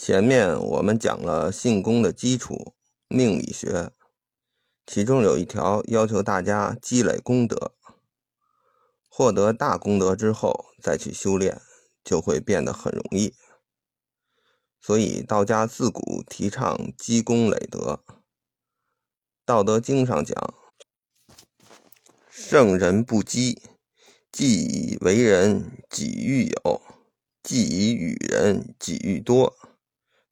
前面我们讲了性功的基础命理学，其中有一条要求大家积累功德，获得大功德之后再去修炼，就会变得很容易。所以道家自古提倡积功累德，《道德经》上讲：“圣人不积，既以为人，己欲有；既以与人，己欲多。”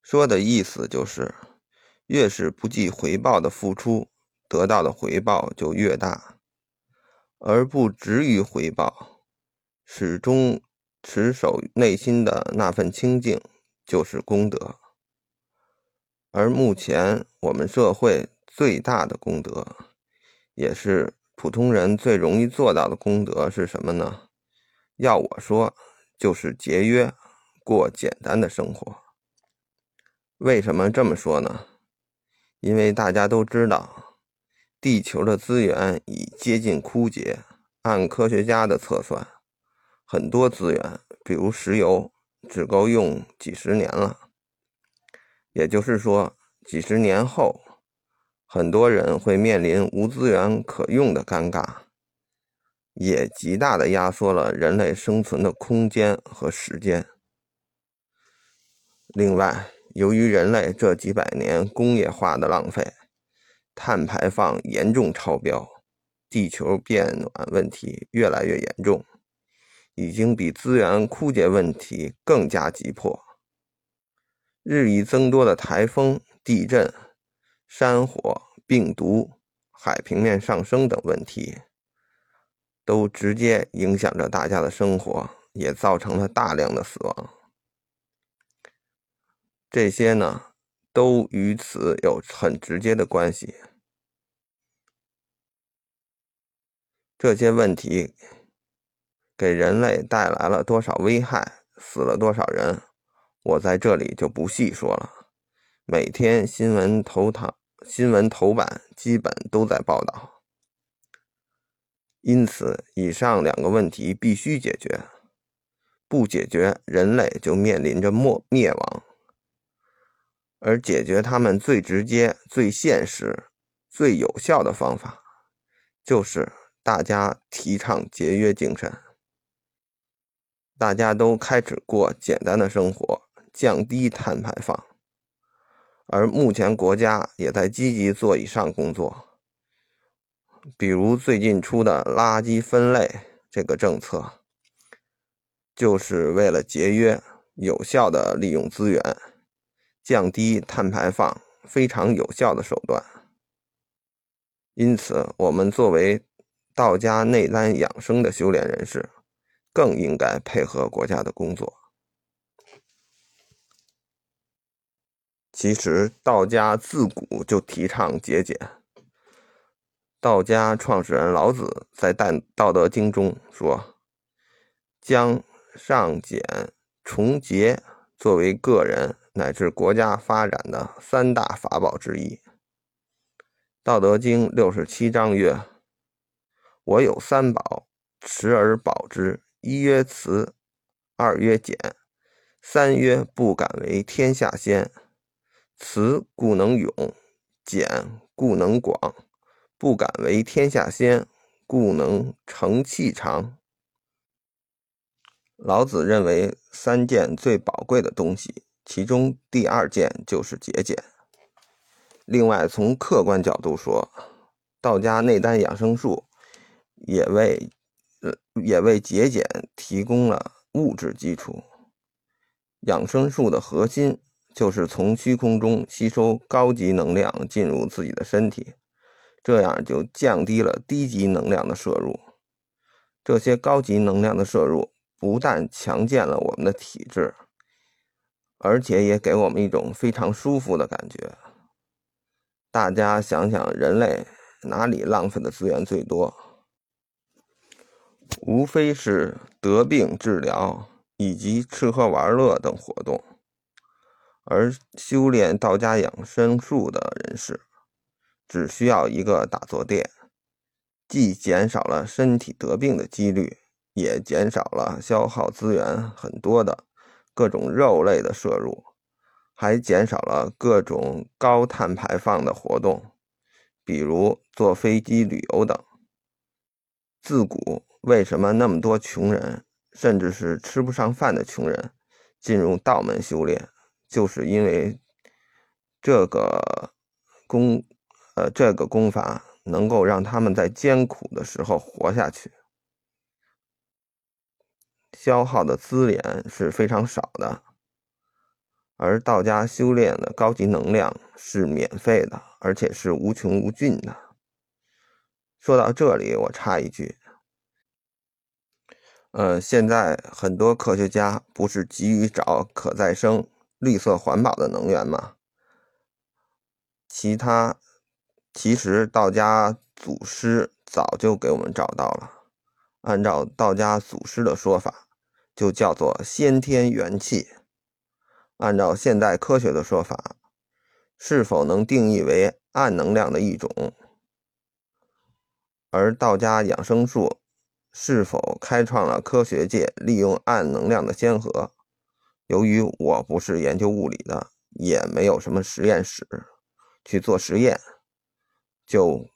说的意思就是，越是不计回报的付出，得到的回报就越大；而不执于回报，始终持守内心的那份清净，就是功德。而目前我们社会最大的功德，也是普通人最容易做到的功德是什么呢？要我说，就是节约，过简单的生活。为什么这么说呢？因为大家都知道，地球的资源已接近枯竭。按科学家的测算，很多资源，比如石油，只够用几十年了。也就是说，几十年后，很多人会面临无资源可用的尴尬，也极大的压缩了人类生存的空间和时间。另外，由于人类这几百年工业化的浪费，碳排放严重超标，地球变暖问题越来越严重，已经比资源枯竭问题更加急迫。日益增多的台风、地震、山火、病毒、海平面上升等问题，都直接影响着大家的生活，也造成了大量的死亡。这些呢，都与此有很直接的关系。这些问题给人类带来了多少危害，死了多少人，我在这里就不细说了。每天新闻头条、新闻头版基本都在报道。因此，以上两个问题必须解决，不解决，人类就面临着灭灭亡。而解决他们最直接、最现实、最有效的方法，就是大家提倡节约精神，大家都开始过简单的生活，降低碳排放。而目前国家也在积极做以上工作，比如最近出的垃圾分类这个政策，就是为了节约、有效的利用资源。降低碳排放非常有效的手段，因此，我们作为道家内丹养生的修炼人士，更应该配合国家的工作。其实，道家自古就提倡节俭。道家创始人老子在《道道德经》中说：“将上简重节作为个人。”乃至国家发展的三大法宝之一，《道德经》六十七章曰：“我有三宝，持而保之。一曰慈，二曰俭，三曰不敢为天下先。慈故能勇，俭故能广，不敢为天下先，故能成器长。”老子认为三件最宝贵的东西。其中第二件就是节俭。另外，从客观角度说，道家内丹养生术也为也为节俭提供了物质基础。养生术的核心就是从虚空中吸收高级能量进入自己的身体，这样就降低了低级能量的摄入。这些高级能量的摄入不但强健了我们的体质。而且也给我们一种非常舒服的感觉。大家想想，人类哪里浪费的资源最多？无非是得病治疗以及吃喝玩乐等活动。而修炼道家养生术的人士，只需要一个打坐垫，既减少了身体得病的几率，也减少了消耗资源很多的。各种肉类的摄入，还减少了各种高碳排放的活动，比如坐飞机旅游等。自古为什么那么多穷人，甚至是吃不上饭的穷人，进入道门修炼，就是因为这个功，呃，这个功法能够让他们在艰苦的时候活下去，消耗的资源是非常少的，而道家修炼的高级能量是免费的，而且是无穷无尽的。说到这里，我插一句，呃，现在很多科学家不是急于找可再生、绿色环保的能源吗？其他，其实道家祖师早就给我们找到了。按照道家祖师的说法，就叫做先天元气。按照现代科学的说法，是否能定义为暗能量的一种？而道家养生术是否开创了科学界利用暗能量的先河？由于我不是研究物理的，也没有什么实验室去做实验，就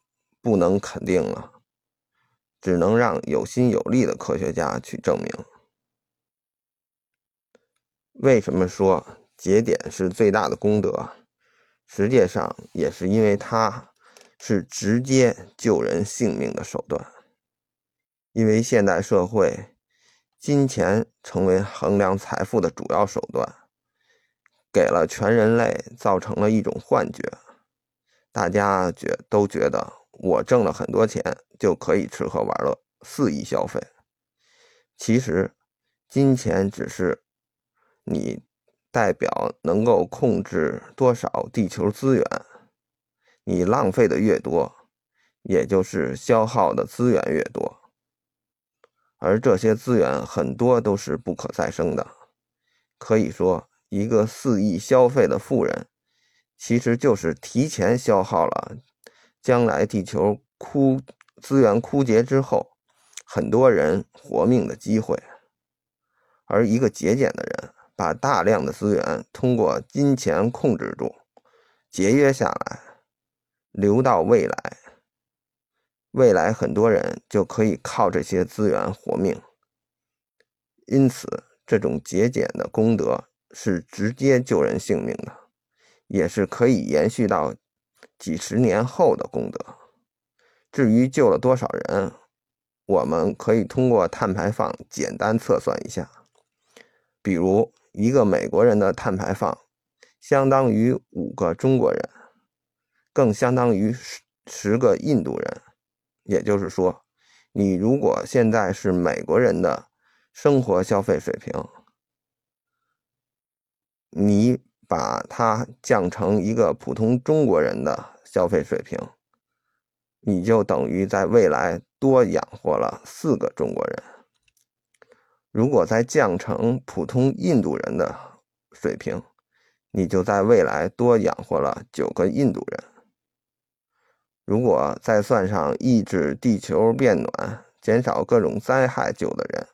不能肯定了，只能让有心有力的科学家去证明。为什么说节点是最大的功德？实际上也是因为它。是直接救人性命的手段，因为现代社会，金钱成为衡量财富的主要手段，给了全人类造成了一种幻觉，大家觉都觉得我挣了很多钱就可以吃喝玩乐，肆意消费。其实，金钱只是你代表能够控制多少地球资源。你浪费的越多，也就是消耗的资源越多，而这些资源很多都是不可再生的。可以说，一个肆意消费的富人，其实就是提前消耗了将来地球枯资源枯竭之后，很多人活命的机会。而一个节俭的人，把大量的资源通过金钱控制住，节约下来。留到未来，未来很多人就可以靠这些资源活命。因此，这种节俭的功德是直接救人性命的，也是可以延续到几十年后的功德。至于救了多少人，我们可以通过碳排放简单测算一下。比如，一个美国人的碳排放相当于五个中国人。更相当于十十个印度人，也就是说，你如果现在是美国人的生活消费水平，你把它降成一个普通中国人的消费水平，你就等于在未来多养活了四个中国人。如果再降成普通印度人的水平，你就在未来多养活了九个印度人。如果再算上抑制地球变暖、减少各种灾害救的人，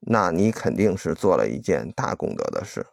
那你肯定是做了一件大功德的事。